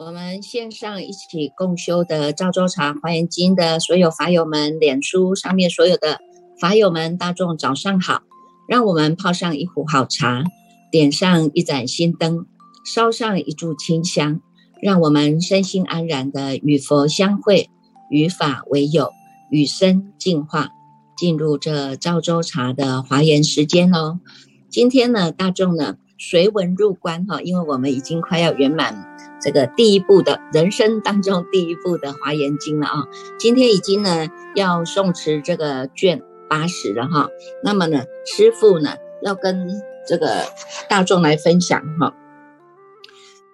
我们线上一起共修的赵州茶华严经的所有法友们，脸书上面所有的法友们，大众早上好！让我们泡上一壶好茶，点上一盏心灯，烧上一炷清香，让我们身心安然的与佛相会，与法为友，与生进化，进入这赵州茶的华严时间哦。今天呢，大众呢随文入关哈，因为我们已经快要圆满。这个第一步的人生当中第一步的华严经了啊，今天已经呢要诵持这个卷八十了哈，那么呢师父呢要跟这个大众来分享哈。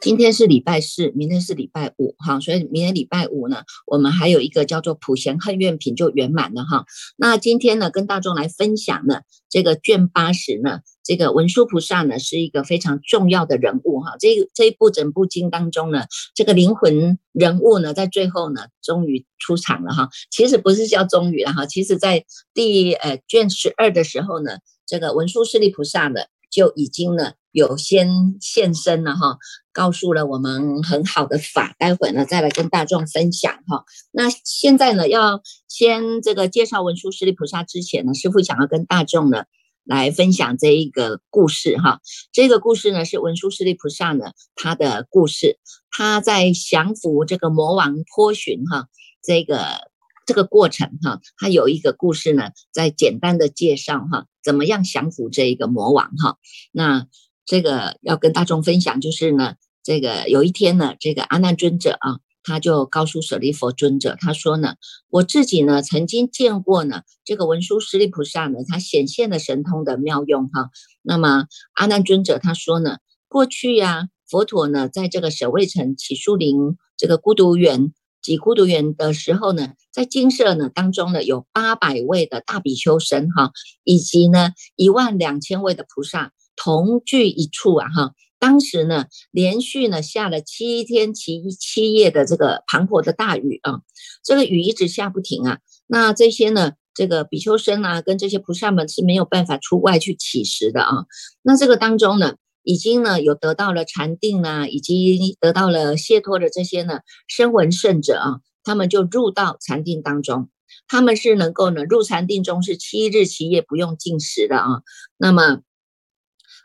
今天是礼拜四，明天是礼拜五，哈，所以明天礼拜五呢，我们还有一个叫做普贤恨愿品就圆满了哈。那今天呢，跟大众来分享呢，这个卷八十呢，这个文殊菩萨呢是一个非常重要的人物哈。这这一部整部经当中呢，这个灵魂人物呢，在最后呢，终于出场了哈。其实不是叫终于了哈，其实在第呃卷十二的时候呢，这个文殊师利菩萨呢就已经呢。有先现身了哈，告诉了我们很好的法，待会呢再来跟大众分享哈。那现在呢要先这个介绍文殊师利菩萨之前呢，师父想要跟大众呢来分享这一个故事哈。这个故事呢是文殊师利菩萨呢他的故事，他在降服这个魔王波旬哈这个这个过程哈，他有一个故事呢在简单的介绍哈，怎么样降服这一个魔王哈，那。这个要跟大众分享，就是呢，这个有一天呢，这个阿难尊者啊，他就告诉舍利佛尊者，他说呢，我自己呢曾经见过呢，这个文殊师利菩萨呢，他显现的神通的妙用哈。那么阿难尊者他说呢，过去呀，佛陀呢在这个舍卫城起树林这个孤独园及孤独园的时候呢，在金舍呢当中呢有八百位的大比丘僧哈，以及呢一万两千位的菩萨。同聚一处啊，哈！当时呢，连续呢下了七天七七夜的这个磅礴的大雨啊，这个雨一直下不停啊。那这些呢，这个比丘僧啊，跟这些菩萨们是没有办法出外去乞食的啊。那这个当中呢，已经呢有得到了禅定啊，以及得到了解脱的这些呢声闻圣者啊，他们就入到禅定当中，他们是能够呢入禅定中是七日七夜不用进食的啊。那么。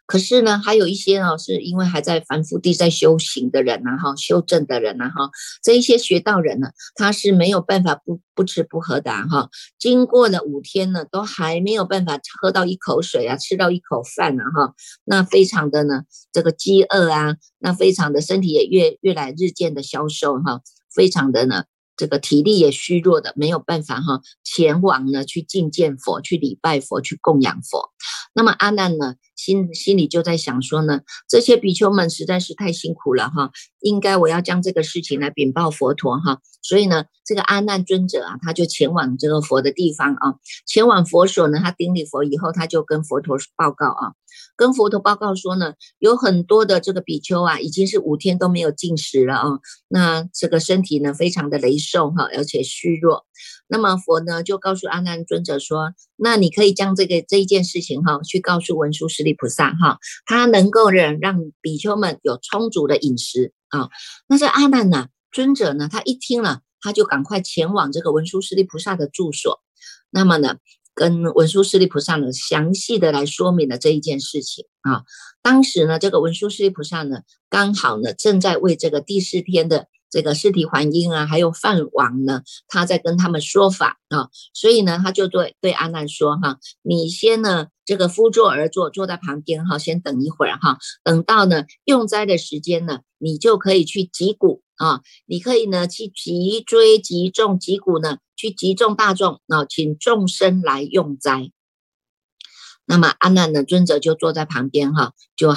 可是呢，还有一些呢，是因为还在凡夫地在修行的人呐，哈，修正的人呐，哈，这一些学道人呢，他是没有办法不不吃不喝的哈。经过了五天呢，都还没有办法喝到一口水啊，吃到一口饭啊，哈，那非常的呢，这个饥饿啊，那非常的身体也越越来日渐的消瘦哈，非常的呢。这个体力也虚弱的，没有办法哈，前往呢去觐见佛，去礼拜佛，去供养佛。那么阿难呢，心心里就在想说呢，这些比丘们实在是太辛苦了哈，应该我要将这个事情来禀报佛陀哈。所以呢，这个阿难尊者啊，他就前往这个佛的地方啊，前往佛所呢，他顶礼佛以后，他就跟佛陀报告啊。跟佛陀报告说呢，有很多的这个比丘啊，已经是五天都没有进食了啊，那这个身体呢非常的羸瘦哈，而且虚弱。那么佛呢就告诉阿难尊者说，那你可以将这个这一件事情哈，去告诉文殊师利菩萨哈，他能够让让比丘们有充足的饮食啊。那这阿难呢尊者呢，他一听了，他就赶快前往这个文殊师利菩萨的住所。那么呢？跟文殊师利菩萨呢，详细的来说明了这一件事情啊。当时呢，这个文殊师利菩萨呢，刚好呢，正在为这个第四天的这个尸体还阴啊，还有饭王呢，他在跟他们说法啊。所以呢，他就对对阿难说哈，你先呢，这个敷坐而坐，坐在旁边哈，先等一会儿哈，等到呢用斋的时间呢，你就可以去击鼓啊，你可以呢去击追击重击鼓呢。去集众大众啊，请众生来用斋。那么阿难呢，尊者就坐在旁边哈，就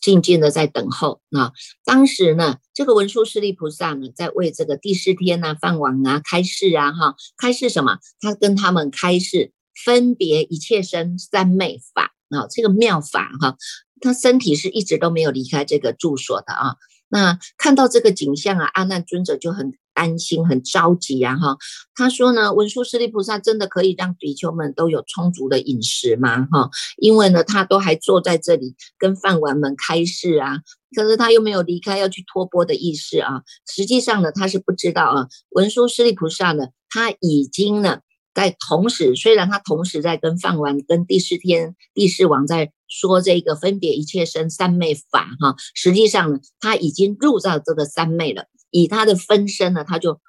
静静的在等候啊。当时呢，这个文殊师利菩萨呢，在为这个第四天呢，饭王啊开示啊哈，开示什么？他跟他们开示分别一切身三昧法啊，这个妙法哈，他身体是一直都没有离开这个住所的啊。那看到这个景象啊，阿难尊者就很。担心、很着急啊！哈，他说呢，文殊师利菩萨真的可以让比丘们都有充足的饮食吗？哈，因为呢，他都还坐在这里跟饭碗们开示啊，可是他又没有离开要去托钵的意思啊。实际上呢，他是不知道啊，文殊师利菩萨呢，他已经呢。在同时，虽然他同时在跟饭王、跟第四天、第四王在说这个分别一切生三昧法哈，实际上呢，他已经入到这个三昧了。以他的分身呢，他就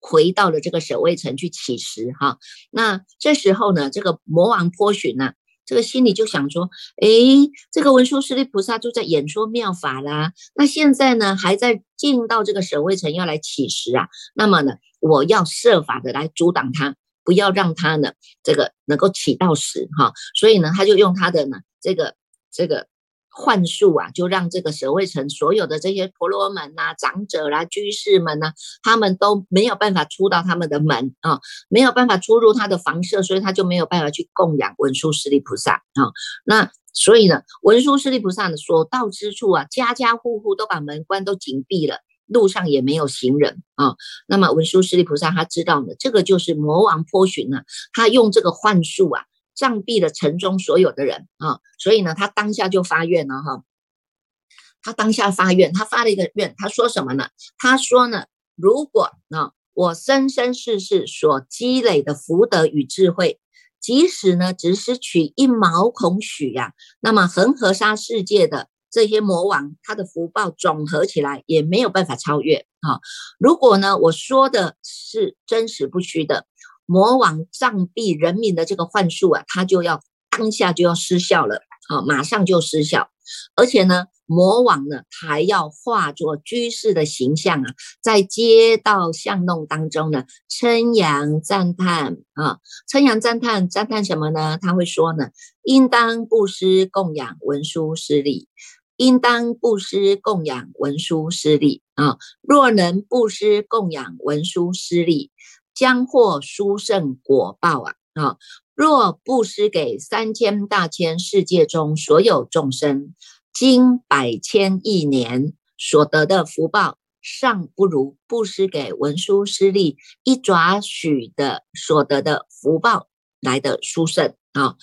回到了这个守卫城去乞食哈。那这时候呢，这个魔王颇寻呢，这个心里就想说：哎，这个文殊师利菩萨就在演说妙法啦。那现在呢，还在进到这个守卫城要来乞食啊。那么呢，我要设法的来阻挡他。不要让他呢，这个能够起到时哈，所以呢，他就用他的呢这个这个幻术啊，就让这个舍卫城所有的这些婆罗门呐、长者啦、居士们呐，他们都没有办法出到他们的门啊，没有办法出入他的房舍，所以他就没有办法去供养文殊师利菩萨啊。那所以呢，文殊师利菩萨呢所到之处啊，家家户户都把门关都紧闭了。路上也没有行人啊，那么文殊师利菩萨他知道呢，这个就是魔王波旬呢，他用这个幻术啊，障蔽了城中所有的人啊，所以呢，他当下就发愿了哈，他当下发愿，他发了一个愿，他说什么呢？他说呢，如果啊，我生生世世所积累的福德与智慧，即使呢，只是取一毛孔许呀，那么恒河沙世界的。这些魔王他的福报总合起来也没有办法超越啊！如果呢我说的是真实不虚的，魔王障蔽人民的这个幻术啊，他就要当下就要失效了啊，马上就失效。而且呢，魔王呢还要化作居士的形象啊，在街道巷弄当中呢称扬赞叹啊，称扬赞叹赞叹什么呢？他会说呢，应当布施供养文殊师利。应当布施供养文殊师利啊！若能布施供养文殊师利，将获殊胜果报啊！啊！若布施给三千大千世界中所有众生，经百千亿年所得的福报，尚不如布施给文殊师利一爪许的所得的福报来的殊胜啊！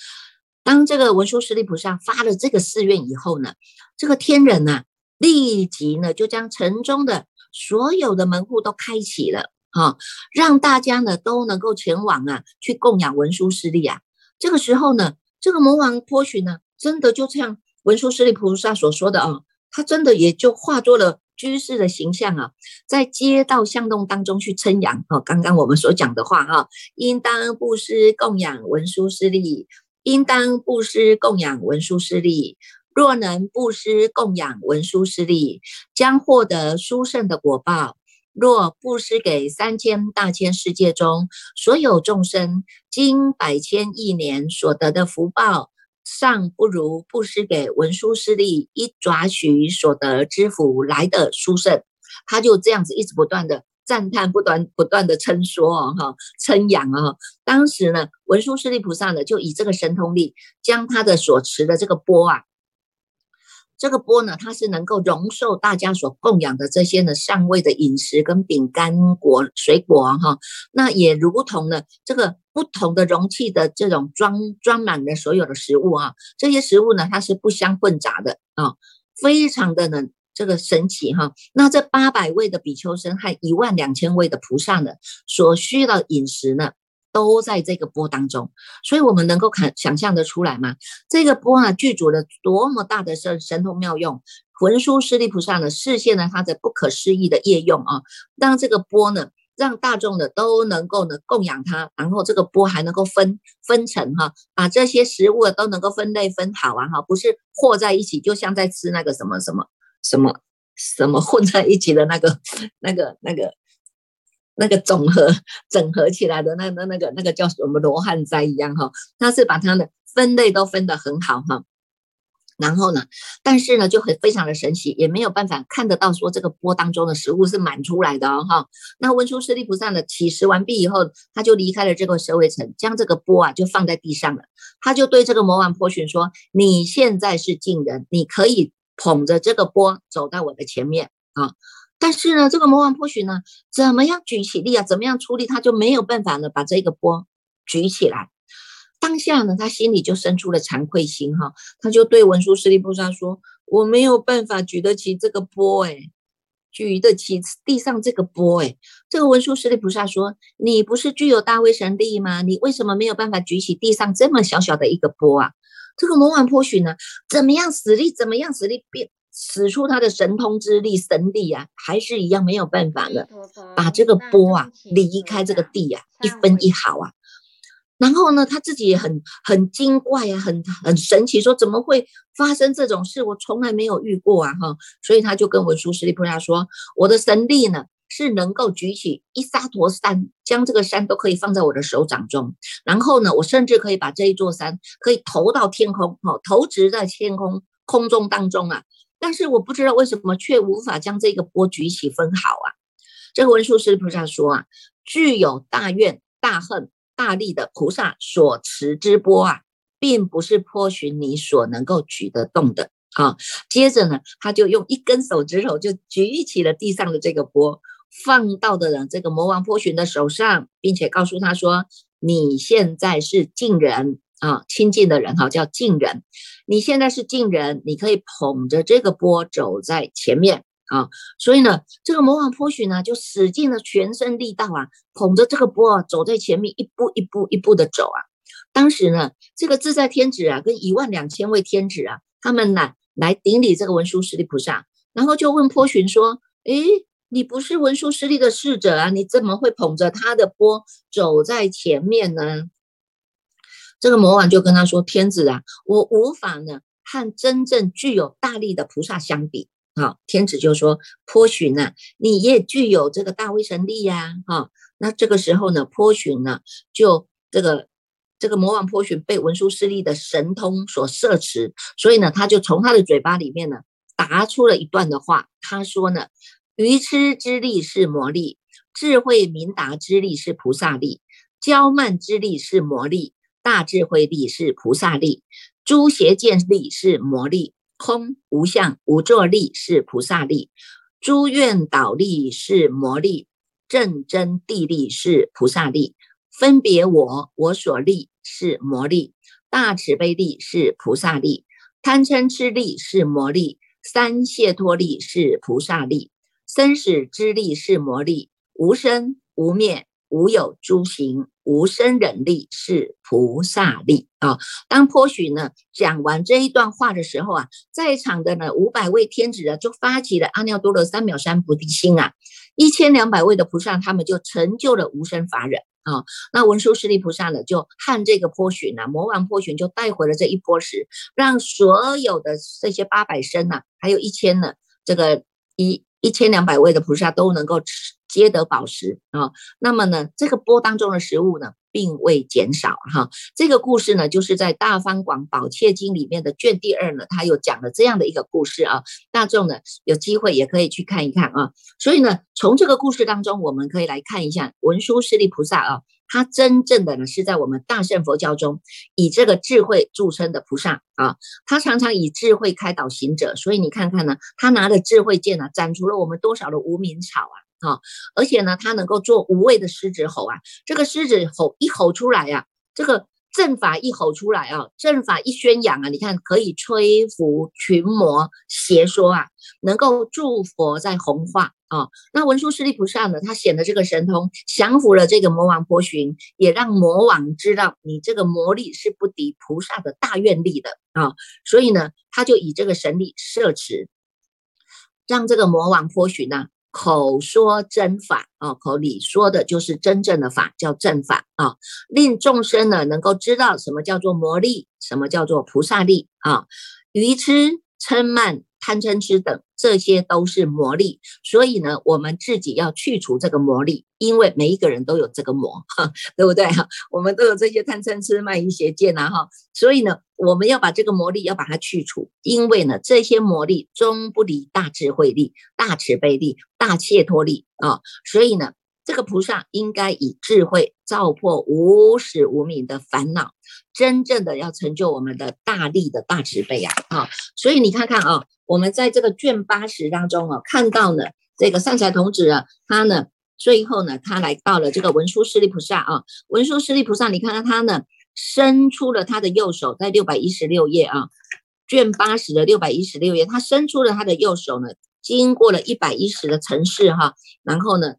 当这个文殊师利菩萨发了这个誓愿以后呢，这个天人呐，立即呢就将城中的所有的门户都开启了，哈，让大家呢都能够前往啊，去供养文殊师利啊。这个时候呢，这个魔王波旬呢，真的就像文殊师利菩萨所说的啊，他真的也就化作了居士的形象啊，在街道巷弄当中去称扬哦，刚刚我们所讲的话哈，应当布施供养文殊师利。应当布施供养文殊师利，若能布施供养文殊师利，将获得殊胜的果报。若布施给三千大千世界中所有众生，经百千亿年所得的福报，尚不如布施给文殊师利一爪许所得之福来的殊胜。他就这样子一直不断的。赞叹不断不断的称说哦哈称扬啊，当时呢文殊师利菩萨呢就以这个神通力，将他的所持的这个钵啊，这个钵呢，它是能够容受大家所供养的这些呢上位的饮食跟饼干果水果哈，那也如同呢这个不同的容器的这种装装满了所有的食物啊，这些食物呢它是不相混杂的啊，非常的呢。这个神奇哈，那这八百位的比丘生和一万两千位的菩萨呢，所需的饮食呢，都在这个波当中，所以我们能够看想象得出来吗？这个波啊，具足了多么大的神神通妙用！文殊师利菩萨呢，实现了他的不可思议的业用啊，让这个波呢，让大众的都能够呢供养它，然后这个波还能够分分成哈，把这些食物都能够分类分好啊哈，不是和在一起，就像在吃那个什么什么。什么什么混在一起的那个、那个、那个、那个总和整合起来的那那那个那个叫什么罗汉斋一样哈？他是把它的分类都分得很好哈。然后呢，但是呢就很非常的神奇，也没有办法看得到说这个钵当中的食物是满出来的哦哈。那文殊师利菩萨呢起食完毕以后，他就离开了这个舍卫城，将这个钵啊就放在地上了。他就对这个魔王波旬说：“你现在是净人，你可以。”捧着这个钵走到我的前面啊！但是呢，这个魔王波旬呢，怎么样举起力啊？怎么样出力，他就没有办法呢，把这个波举起来。当下呢，他心里就生出了惭愧心哈，他就对文殊师利菩萨说：“我没有办法举得起这个波，哎，举得起地上这个波，哎。”这个文殊师利菩萨说：“你不是具有大威神力吗？你为什么没有办法举起地上这么小小的一个波啊？”这个魔王波旬呢，怎么样使力，怎么样使力变使出他的神通之力、神力啊，还是一样没有办法的，把这个波啊离开这个地啊，一分一毫啊。然后呢，他自己也很很惊怪啊，很很神奇，说怎么会发生这种事？我从来没有遇过啊，哈！所以他就跟文殊师利菩萨说：“我的神力呢，是能够举起一沙陀山，将这个山都可以放在我的手掌中。然后呢，我甚至可以把这一座山可以投到天空，哈，投掷在天空空中当中啊。但是我不知道为什么却无法将这个波举起分毫啊。”这个文殊师菩萨说啊：“具有大愿大恨。”大力的菩萨所持之波啊，并不是波旬你所能够举得动的啊。接着呢，他就用一根手指头就举起了地上的这个波，放到的人这个魔王波旬的手上，并且告诉他说：“你现在是近人啊，亲近的人哈，叫近人。你现在是近人，你可以捧着这个波走在前面。”啊，所以呢，这个魔王波许呢，就使尽了全身力道啊，捧着这个钵啊，走在前面，一步一步一步的走啊。当时呢，这个自在天子啊，跟一万两千位天子啊，他们呢来顶礼这个文殊师利菩萨，然后就问波旬说：“诶，你不是文殊师利的侍者啊，你怎么会捧着他的钵走在前面呢？”这个魔王就跟他说：“天子啊，我无法呢和真正具有大力的菩萨相比。”好，天子就说：“颇寻呐，你也具有这个大威神力呀！”哈，那这个时候呢，颇寻呢，就这个这个魔王颇寻被文殊师利的神通所摄持，所以呢，他就从他的嘴巴里面呢，答出了一段的话。他说呢：“愚痴之力是魔力，智慧明达之力是菩萨力，骄慢之力是魔力，大智慧力是菩萨力，诸邪见力是魔力。”空无相无作力是菩萨力，诸愿导力是魔力，正真地力是菩萨力，分别我我所立是魔力，大慈悲力是菩萨力，贪嗔痴力是魔力，三解脱力是菩萨力，生死之力是魔力，无生无灭无有诸行。无生忍力是菩萨力啊！当颇许呢讲完这一段话的时候啊，在场的呢五百位天子啊就发起了阿耨多罗三藐三菩提心啊，一千两百位的菩萨他们就成就了无生法忍啊。那文殊师利菩萨呢就和这个波许呢魔王波许就带回了这一波石，让所有的这些八百身呐，还有一千呢这个一一千两百位的菩萨都能够吃。皆得宝石啊，那么呢，这个钵当中的食物呢，并未减少哈。这个故事呢，就是在《大方广宝切经》里面的卷第二呢，他有讲了这样的一个故事啊。大众呢，有机会也可以去看一看啊。所以呢，从这个故事当中，我们可以来看一下文殊师利菩萨啊，他真正的呢，是在我们大乘佛教中以这个智慧著称的菩萨啊。他常常以智慧开导行者，所以你看看呢，他拿着智慧剑呢，斩除了我们多少的无名草啊！啊，而且呢，他能够做无畏的狮子吼啊，这个狮子吼一吼出来呀，这个阵法一吼出来啊，阵法一宣扬啊，你看可以吹拂群魔邪说啊，能够助佛在弘化啊。那文殊师利菩萨呢，他显的这个神通，降服了这个魔王波旬，也让魔王知道你这个魔力是不敌菩萨的大愿力的啊，所以呢，他就以这个神力摄持，让这个魔王波旬呢。口说真法啊，口里说的就是真正的法，叫正法啊，令众生呢能够知道什么叫做魔力，什么叫做菩萨力啊，愚痴嗔慢。贪嗔痴等，这些都是魔力，所以呢，我们自己要去除这个魔力，因为每一个人都有这个魔，哈，对不对哈？我们都有这些贪嗔痴慢疑邪见呐，哈，所以呢，我们要把这个魔力要把它去除，因为呢，这些魔力终不离大智慧力、大慈悲力、大切脱力啊，所以呢。这个菩萨应该以智慧照破无始无明的烦恼，真正的要成就我们的大力的大慈悲啊！啊，所以你看看啊，我们在这个卷八十当中啊，看到呢这个善财童子啊，他呢，最后呢，他来到了这个文殊师利菩萨啊，文殊师利菩萨，你看看他呢，伸出了他的右手，在六百一十六页啊，卷八十的六百一十六页，他伸出了他的右手呢，经过了一百一十的城市哈，然后呢，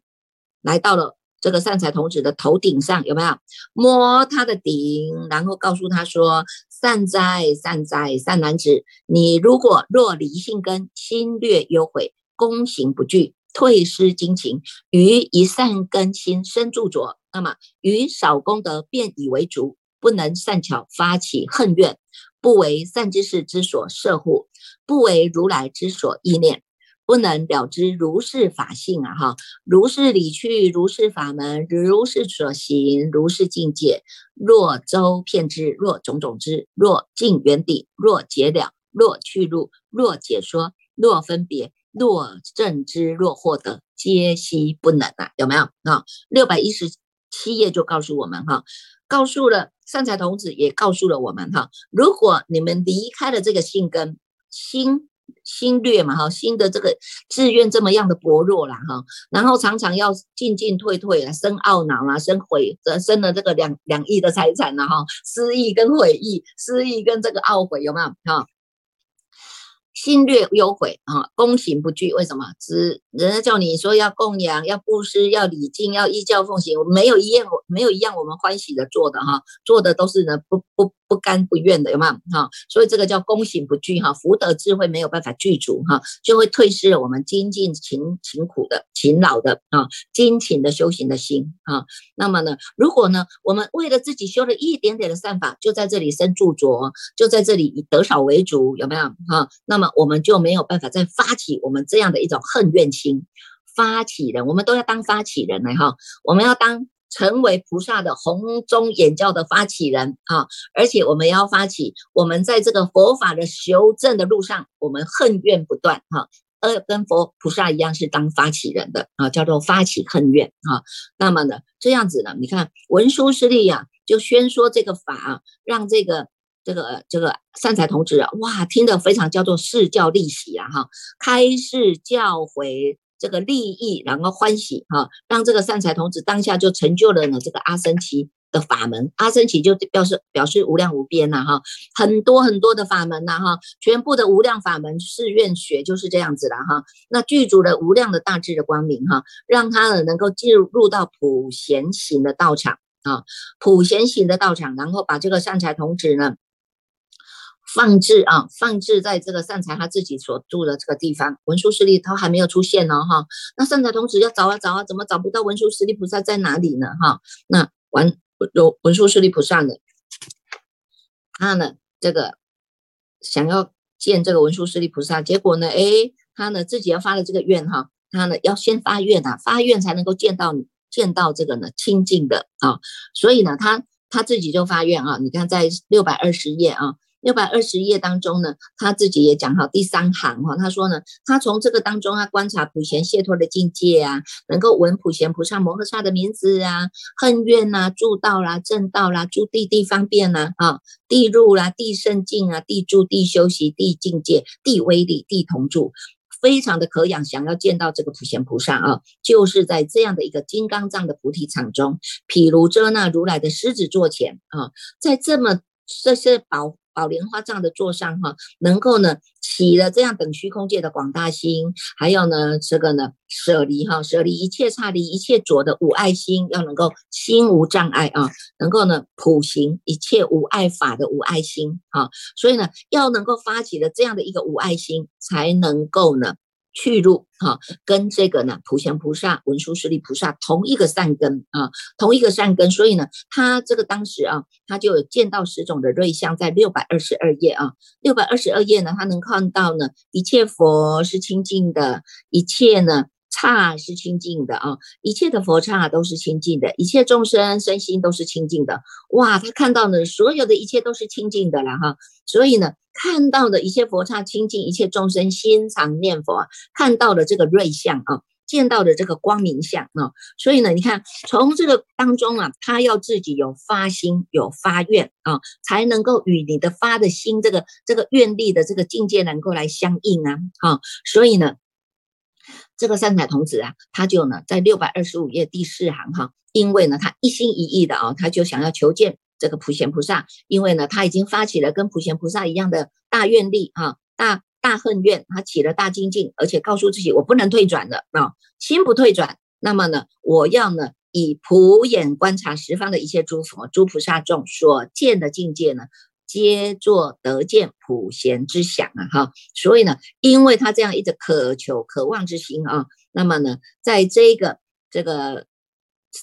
来到了这个善财童子的头顶上，有没有摸他的顶，然后告诉他说：“善哉善哉善男子，你如果若离性根，心略忧悔。”躬行不惧，退失精勤，于一善根心生著着，那么于少功德便以为足，不能善巧发起恨怨，不为善知识之所摄护，不为如来之所意念，不能了知如是法性啊！哈，如是理去，如是法门，如是所行，如是境界。若周遍知，若种种知，若尽圆底，若解了，若去路，若解说，若分别。若正知，若获得，皆悉不能啊！有没有啊？六百一十七页就告诉我们哈，告诉了善财童子，也告诉了我们哈。如果你们离开了这个性根，心心略嘛哈，心的这个志愿这么样的薄弱啦哈，然后常常要进进退退啊，生懊恼啊，生悔，生了这个两两亿的财产了哈，失忆跟悔意，失忆跟这个懊悔有没有哈？心略忧悔啊，躬行不惧。为什么？只人家叫你说要供养、要布施、要礼敬、要依教奉行，没有一样，没有一样我们欢喜的做的哈，做的都是呢不不不甘不愿的，有没有哈？所以这个叫功行不具哈，福德智慧没有办法具足哈，就会退失了我们精进勤勤苦的勤劳的啊，精勤的修行的心啊。那么呢，如果呢，我们为了自己修了一点点的善法，就在这里生著着，就在这里以得少为主，有没有哈？那么。我们就没有办法再发起我们这样的一种恨怨心，发起人，我们都要当发起人来哈，我们要当成为菩萨的红中眼教的发起人啊，而且我们要发起，我们在这个佛法的修正的路上，我们恨怨不断哈，呃，跟佛菩萨一样是当发起人的啊，叫做发起恨怨啊。那么呢，这样子呢，你看文殊师利呀，就宣说这个法，让这个。这个这个善财童子啊，哇，听得非常叫做释教利息啊，哈，开示教诲这个利益，然后欢喜哈，让这个善财童子当下就成就了呢这个阿僧祇的法门，阿僧祇就表示表示无量无边呐哈，很多很多的法门呐哈，全部的无量法门誓愿学就是这样子了哈，那具足了无量的大智的光明哈，让他呢能够进入到普贤行的道场啊，普贤行的道场，然后把这个善财童子呢。放置啊，放置在这个善财他自己所住的这个地方，文殊师利他还没有出现呢哈。那善财童子要找啊找啊，怎么找不到文殊师利菩萨在哪里呢哈？那文有文殊师利菩萨呢，他呢这个想要见这个文殊师利菩萨，结果呢，哎，他呢自己要发了这个愿哈，他呢要先发愿啊，发愿才能够见到你，见到这个呢清净的啊，所以呢他他自己就发愿啊，你看在六百二十页啊。六百二十页当中呢，他自己也讲哈，第三行哈，他说呢，他从这个当中他观察普贤解脱的境界啊，能够闻普贤菩萨摩诃萨的名字啊，恨怨呐，助道啦，正道啦，诸地地方便呐，啊，地入啦，地圣境啊，地住地修习地境界地威力地同住，非常的可养，想要见到这个普贤菩萨啊，就是在这样的一个金刚藏的菩提场中，譬如遮那如来的狮子座前啊，在这么这些宝。宝莲花这样的座上哈，能够呢起了这样等虚空界的广大心，还有呢这个呢舍离哈，舍离一切差离一切浊的无爱心，要能够心无障碍啊，能够呢普行一切无爱法的无爱心啊，所以呢要能够发起了这样的一个无爱心，才能够呢。去入哈，跟这个呢普贤菩萨、文殊师利菩萨同一个善根啊，同一个善根，所以呢，他这个当时啊，他就有见到十种的瑞相，在六百二十二页啊，六百二十二页呢，他能看到呢，一切佛是清净的，一切呢。刹是清净的啊，一切的佛刹都是清净的，一切众生身心都是清净的。哇，他看到呢，所有的一切都是清净的了哈。所以呢，看到的一切佛刹清净，一切众生心常念佛啊，看到了这个瑞相啊，见到的这个光明相啊。所以呢，你看从这个当中啊，他要自己有发心，有发愿啊，才能够与你的发的心这个这个愿力的这个境界能够来相应啊。哈，所以呢。这个善财童子啊，他就呢在六百二十五页第四行哈，因为呢他一心一意的啊，他就想要求见这个普贤菩萨，因为呢他已经发起了跟普贤菩萨一样的大愿力啊，大大恨愿，他起了大精进，而且告诉自己我不能退转的啊，心不退转，那么呢我要呢以普眼观察十方的一切诸佛诸菩萨众所见的境界呢。皆作得见普贤之想啊，哈，所以呢，因为他这样一直渴求、渴望之心啊，那么呢，在这个这个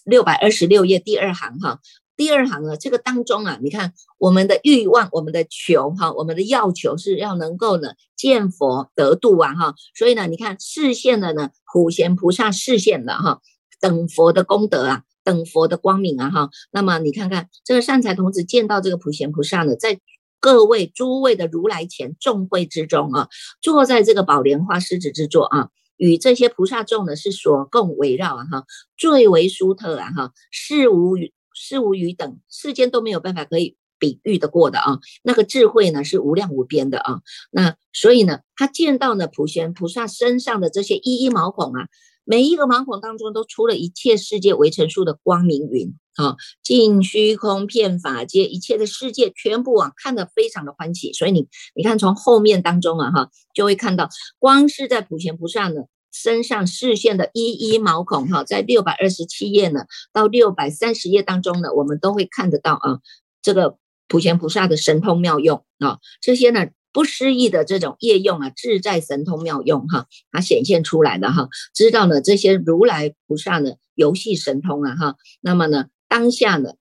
六百二十六页第二行哈，第二行呢，这个当中啊，你看我们的欲望、我们的求哈，我们的要求是要能够呢见佛得度啊，哈，所以呢，你看视现了呢普贤菩萨视现了哈，等佛的功德啊。等佛的光明啊，哈，那么你看看这个善财童子见到这个普贤菩萨呢，在各位诸位的如来前众会之中啊，坐在这个宝莲花狮子之座啊，与这些菩萨众呢是所共围绕啊，哈，最为殊特啊，哈，事无事无余等世间都没有办法可以比喻的过的啊，那个智慧呢是无量无边的啊，那所以呢，他见到呢普贤菩萨身上的这些一一毛孔啊。每一个毛孔当中都出了一切世界围成数的光明云啊，尽虚空遍法界一切的世界全部啊看得非常的欢喜，所以你你看从后面当中啊哈就会看到，光是在普贤菩萨呢身上视线的一一毛孔哈，在六百二十七页呢到六百三十页当中呢，我们都会看得到啊，这个普贤菩萨的神通妙用啊，这些呢。不失意的这种业用啊，自在神通妙用哈，它显现出来的哈，知道呢这些如来菩萨呢游戏神通啊哈，那么呢当下呢。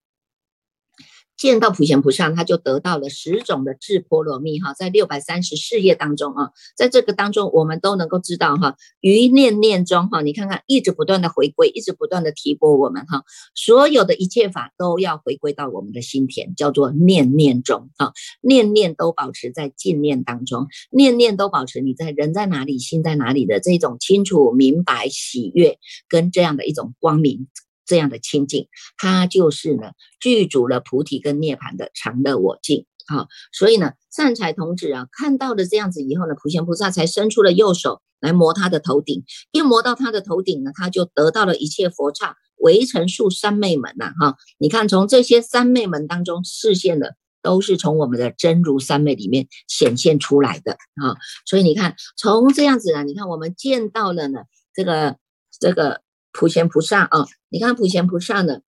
见到普贤菩萨，他就得到了十种的智波罗蜜哈，在六百三十四页当中啊，在这个当中，我们都能够知道哈，于念念中哈，你看看一直不断的回归，一直不断的提拨我们哈，所有的一切法都要回归到我们的心田，叫做念念中啊，念念都保持在净念当中，念念都保持你在人在哪里，心在哪里的这种清楚明白喜悦跟这样的一种光明。这样的清净，它就是呢具足了菩提跟涅槃的常乐我净啊。所以呢，善财童子啊看到了这样子以后呢，普贤菩萨才伸出了右手来摩他的头顶，一摩到他的头顶呢，他就得到了一切佛刹围成数三昧门呐哈。你看从这些三昧门当中视现的，都是从我们的真如三昧里面显现出来的啊。所以你看从这样子呢，你看我们见到了呢这个这个。普贤菩萨啊，你看普贤菩萨呢，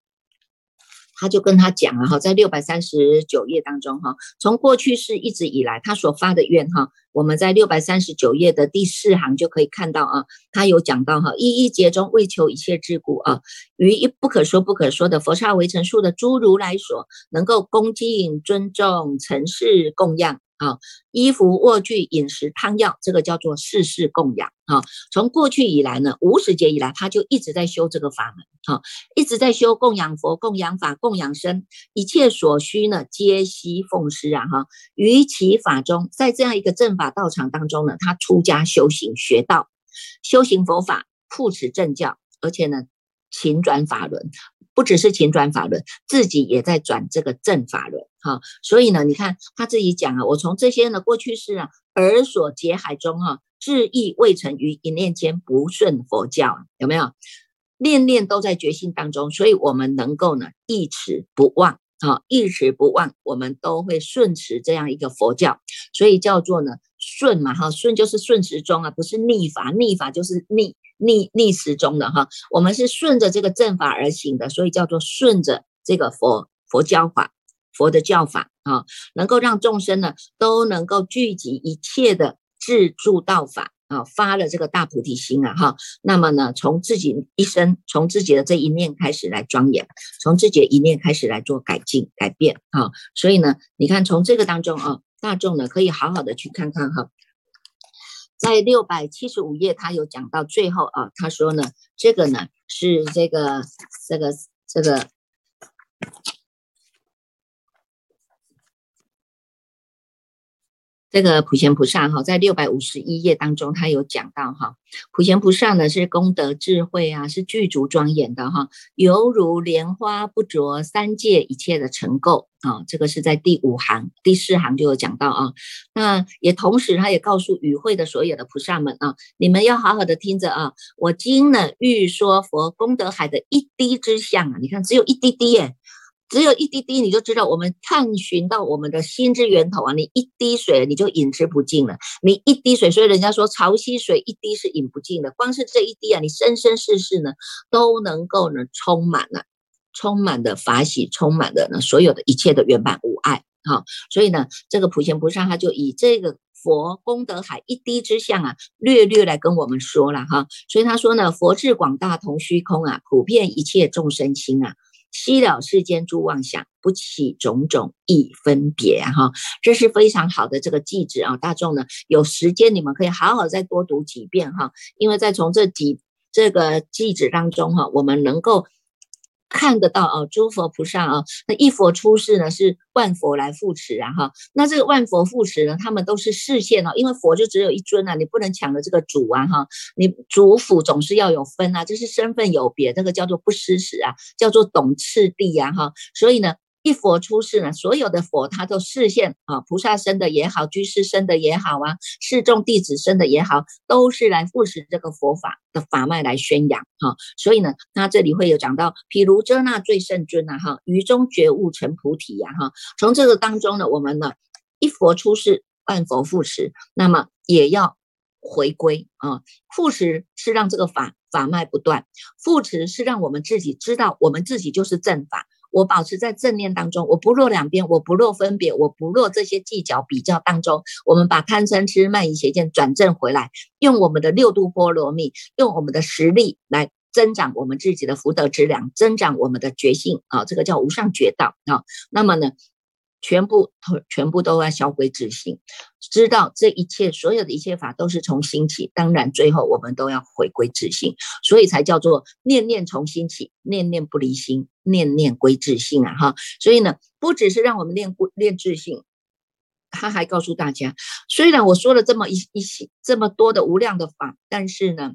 他就跟他讲了哈，在六百三十九页当中哈，从过去世一直以来他所发的愿哈，我们在六百三十九页的第四行就可以看到啊，他有讲到哈，一一劫中为求一切之故啊，于一不可说不可说的佛刹围城数的诸如来所，能够恭敬尊重尘世供养。啊，衣服、卧具、饮食、汤药，这个叫做世事供养。啊，从过去以来呢，无始劫以来，他就一直在修这个法门。哈，一直在修供养佛、供养法、供养身，一切所需呢，皆悉奉施啊。哈，于其法中，在这样一个正法道场当中呢，他出家修行学道，修行佛法，护持正教，而且呢，勤转法轮。不只是勤转法轮，自己也在转这个正法轮，哈，所以呢，你看他自己讲啊，我从这些呢过去式啊，而所结海中哈，志意未成于一念间不顺佛教，有没有？念念都在决心当中，所以我们能够呢一持不忘，啊，一持不忘，我们都会顺持这样一个佛教，所以叫做呢顺嘛，哈，顺就是顺时钟啊，不是逆法，逆法就是逆。逆逆时钟的哈，我们是顺着这个正法而行的，所以叫做顺着这个佛佛教法，佛的教法啊，能够让众生呢都能够聚集一切的自助道法啊，发了这个大菩提心啊哈，那么呢，从自己一生，从自己的这一念开始来庄严，从自己的一念开始来做改进改变啊，所以呢，你看从这个当中啊，大众呢可以好好的去看看哈。在六百七十五页，他有讲到最后啊，他说呢，这个呢是这个这个这个这个普贤菩萨哈，在六百五十一页当中，他有讲到哈，普贤菩萨呢是功德智慧啊，是具足庄严的哈，犹如莲花不着三界一切的尘垢啊，这个是在第五行第四行就有讲到啊。那也同时，他也告诉与会的所有的菩萨们啊，你们要好好的听着啊，我今呢欲说佛功德海的一滴之相啊，你看只有一滴滴耶。只有一滴滴，你就知道我们探寻到我们的心之源头啊！你一滴水，你就饮之不尽了。你一滴水，所以人家说潮汐水一滴是饮不尽的。光是这一滴啊，你生生世世呢都能够呢充满了，充满的法喜，充满的呢所有的一切的圆满无碍。哈，所以呢，这个普贤菩萨他就以这个佛功德海一滴之相啊，略略来跟我们说了哈。所以他说呢，佛智广大同虚空啊，普遍一切众生心啊。息了世间诸妄想，不起种种异分别哈，这是非常好的这个句子啊！大众呢，有时间你们可以好好再多读几遍哈，因为在从这几这个句子当中哈，我们能够。看得到啊，诸佛菩萨啊，那一佛出世呢，是万佛来扶持啊哈。那这个万佛扶持呢，他们都是视线哦，因为佛就只有一尊啊，你不能抢了这个主啊哈。你主辅总是要有分啊，这是身份有别，这个叫做不失时啊，叫做懂次第啊哈。所以呢。一佛出世呢，所有的佛他都示现啊，菩萨生的也好，居士生的也好啊，示众弟子生的也好，都是来复持这个佛法的法脉来宣扬哈。所以呢，他这里会有讲到，譬如遮那最圣尊呐哈，于中觉悟成菩提呀哈。从这个当中呢，我们呢一佛出世，万佛复持，那么也要回归啊，复持是让这个法法脉不断，复持是让我们自己知道，我们自己就是正法。我保持在正念当中，我不落两边，我不落分别，我不落这些计较比较当中。我们把贪嗔痴慢疑邪见转正回来，用我们的六度波罗蜜，用我们的实力来增长我们自己的福德质量，增长我们的觉性啊，这个叫无上觉道啊。那么呢？全部都全部都要消归自性，知道这一切所有的一切法都是从心起，当然最后我们都要回归自性，所以才叫做念念从心起，念念不离心，念念归自性啊哈！所以呢，不只是让我们练练自性，他还告诉大家，虽然我说了这么一一些这么多的无量的法，但是呢。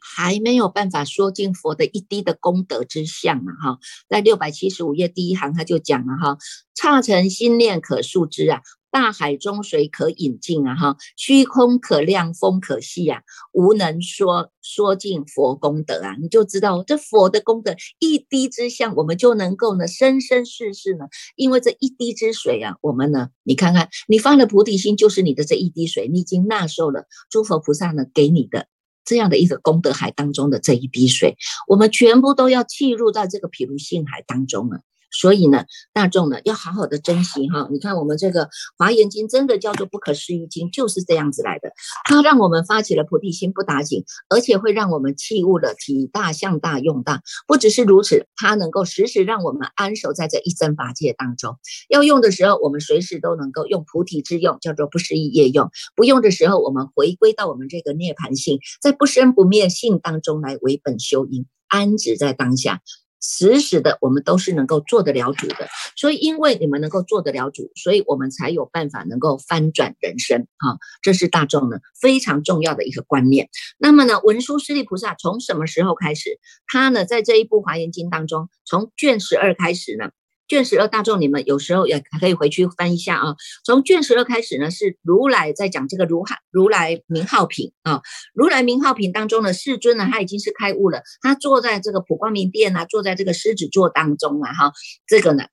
还没有办法说尽佛的一滴的功德之相啊！哈，在六百七十五页第一行他就讲了哈，刹尘心念可数之啊，大海中水可引尽啊！哈，虚空可量风可细啊，无能说说尽佛功德啊！你就知道这佛的功德一滴之相，我们就能够呢生生世世呢，因为这一滴之水啊，我们呢，你看看你发了菩提心，就是你的这一滴水，你已经纳受了诸佛菩萨呢给你的。这样的一个功德海当中的这一滴水，我们全部都要记入在这个毗卢性海当中了。所以呢，大众呢要好好的珍惜哈。你看我们这个《华严经》真的叫做不可思议经，就是这样子来的。它让我们发起了菩提心不打紧，而且会让我们器物的体大、向大、用大。不只是如此，它能够时时让我们安守在这一真法界当中。要用的时候，我们随时都能够用菩提之用，叫做不思议业用；不用的时候，我们回归到我们这个涅盘性，在不生不灭性当中来为本修因，安止在当下。时时的，我们都是能够做得了主的，所以因为你们能够做得了主，所以我们才有办法能够翻转人生哈，这是大众呢非常重要的一个观念。那么呢，文殊师利菩萨从什么时候开始？他呢在这一部华严经当中，从卷十二开始呢。卷十二大众，你们有时候也可以回去翻一下啊。从卷十二开始呢，是如来在讲这个如海如来名号品啊。如来名号品当中呢世尊呢，他已经是开悟了，他坐在这个普光明殿啊，坐在这个狮子座当中啊，哈，这个呢，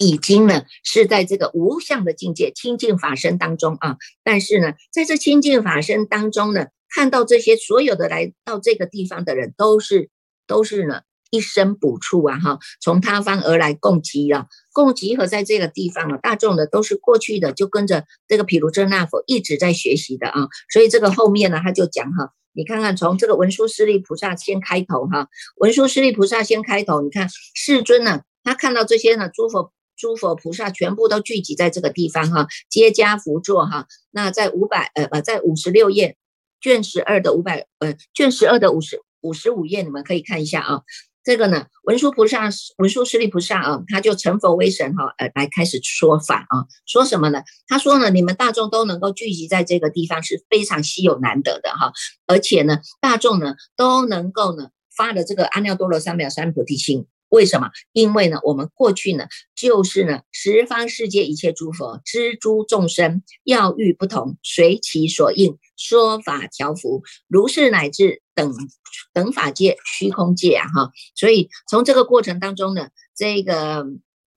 已经呢是在这个无相的境界清净法身当中啊。但是呢，在这清净法身当中呢，看到这些所有的来到这个地方的人，都是都是呢。一生补处啊，哈，从他方而来共集啊，共集合在这个地方啊，大众的都是过去的，就跟着这个毗卢遮那佛一直在学习的啊，所以这个后面呢，他就讲哈，你看看从这个文殊师利菩萨先开头哈，文殊师利菩萨先开头，你看世尊呢，他看到这些呢，诸佛诸佛菩萨全部都聚集在这个地方哈，皆加福座哈，那在五百呃呃，在五十六页卷十二的五百呃卷十二的五十五十五页，你们可以看一下啊。这个呢，文殊菩萨、文殊师利菩萨啊，他就成佛为神哈，呃，来开始说法啊，说什么呢？他说呢，你们大众都能够聚集在这个地方是非常稀有难得的哈，而且呢，大众呢都能够呢发的这个阿耨多罗三藐三菩提心。为什么？因为呢，我们过去呢，就是呢，十方世界一切诸佛知诸众生要欲不同，随其所应说法调伏，如是乃至等等法界、虚空界啊，哈。所以从这个过程当中呢，这个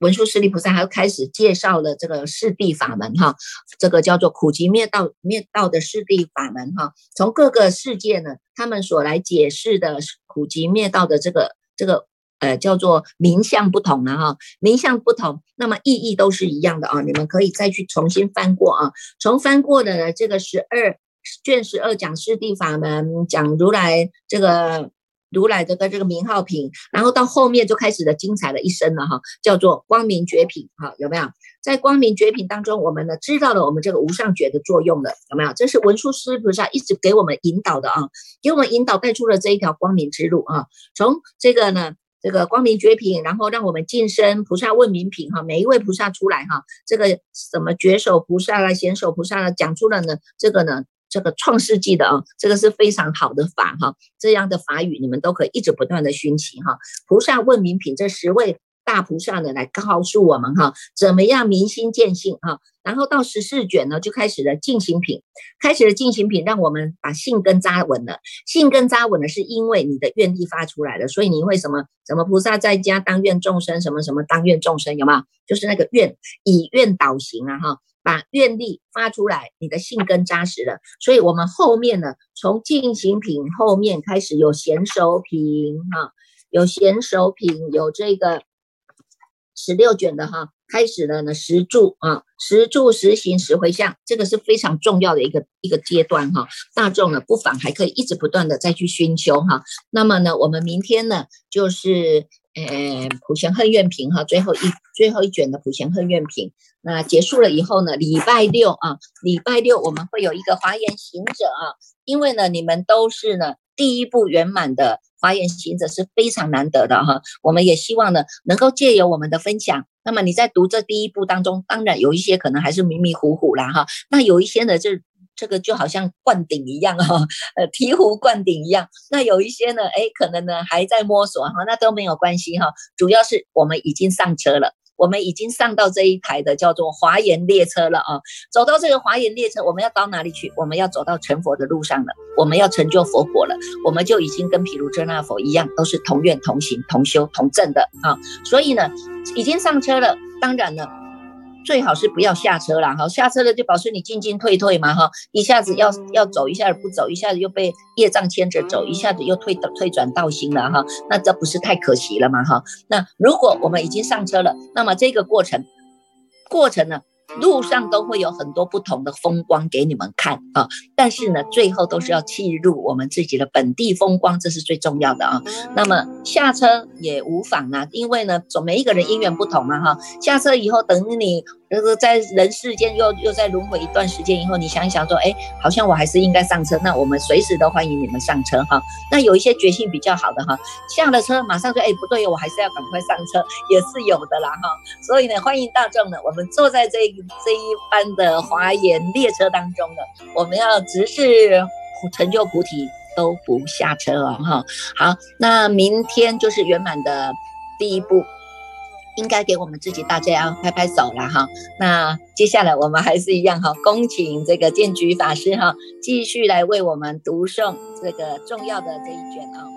文殊师利菩萨还开始介绍了这个四谛法门哈，这个叫做苦集灭道灭道的四谛法门哈。从各个世界呢，他们所来解释的苦集灭道的这个这个。呃，叫做名相不同了哈，名相不同，那么意义都是一样的啊。你们可以再去重新翻过啊，重翻过的呢，这个十二卷十二讲四谛法门，讲如来这个如来的个这个名号品，然后到后面就开始了精彩的一生了哈，叫做光明绝品哈，有没有？在光明绝品当中，我们呢知道了我们这个无上觉的作用了，有没有？这是文殊师菩萨一直给我们引导的啊，给我们引导带出了这一条光明之路啊，从这个呢。这个光明绝品，然后让我们晋升菩萨问名品哈，每一位菩萨出来哈，这个什么绝手菩萨啦、贤手菩萨啦，讲出了呢，这个呢，这个创世纪的啊，这个是非常好的法哈，这样的法语你们都可以一直不断的熏习哈。菩萨问名品这十位大菩萨呢，来告诉我们哈，怎么样明心见性哈。然后到十四卷呢，就开始了进行品，开始了进行品，让我们把性根扎稳了。性根扎稳了，是因为你的愿力发出来了，所以你会什么？什么菩萨在家当愿众生，什么什么当愿众生，有没有？就是那个愿，以愿导行啊，哈，把愿力发出来，你的性根扎实了。所以我们后面呢，从进行品后面开始有贤手品哈，有贤手品，有这个十六卷的哈。开始了呢，十住啊，十住十行十回向，这个是非常重要的一个一个阶段哈。大众呢，不妨还可以一直不断的再去熏修哈。那么呢，我们明天呢，就是呃普贤恨怨品哈，最后一最后一卷的普贤恨怨品。那结束了以后呢，礼拜六啊，礼拜六我们会有一个华严行者啊，因为呢，你们都是呢第一步圆满的。华严行者是非常难得的哈，我们也希望呢，能够借由我们的分享，那么你在读这第一部当中，当然有一些可能还是迷迷糊糊啦哈，那有一些呢，这这个就好像灌顶一样哈，呃，醍醐灌顶一样，那有一些呢，哎，可能呢还在摸索哈，那都没有关系哈，主要是我们已经上车了。我们已经上到这一台的叫做华严列车了啊！走到这个华严列车，我们要到哪里去？我们要走到成佛的路上了，我们要成就佛果了，我们就已经跟毗卢遮那佛一样，都是同愿同行同修同证的啊！所以呢，已经上车了，当然了。最好是不要下车了哈，下车了就表示你进进退退嘛哈，一下子要要走，一下子不走，一下子又被业障牵着走，一下子又退退转道心了哈，那这不是太可惜了嘛哈？那如果我们已经上车了，那么这个过程过程呢？路上都会有很多不同的风光给你们看啊，但是呢，最后都是要记录我们自己的本地风光，这是最重要的啊。那么下车也无妨啊，因为呢，总每一个人因缘不同嘛哈。下车以后，等你。那个在人世间又又在轮回一段时间以后，你想一想说，哎，好像我还是应该上车。那我们随时都欢迎你们上车哈。那有一些决心比较好的哈，下了车马上说，哎，不对我还是要赶快上车，也是有的啦哈。所以呢，欢迎大众呢，我们坐在这这一班的华严列车当中呢，我们要直视成就菩提都不下车哦哈。好，那明天就是圆满的第一步。应该给我们自己大家要拍拍手了哈。那接下来我们还是一样哈，恭请这个建举法师哈，继续来为我们读诵这个重要的这一卷啊。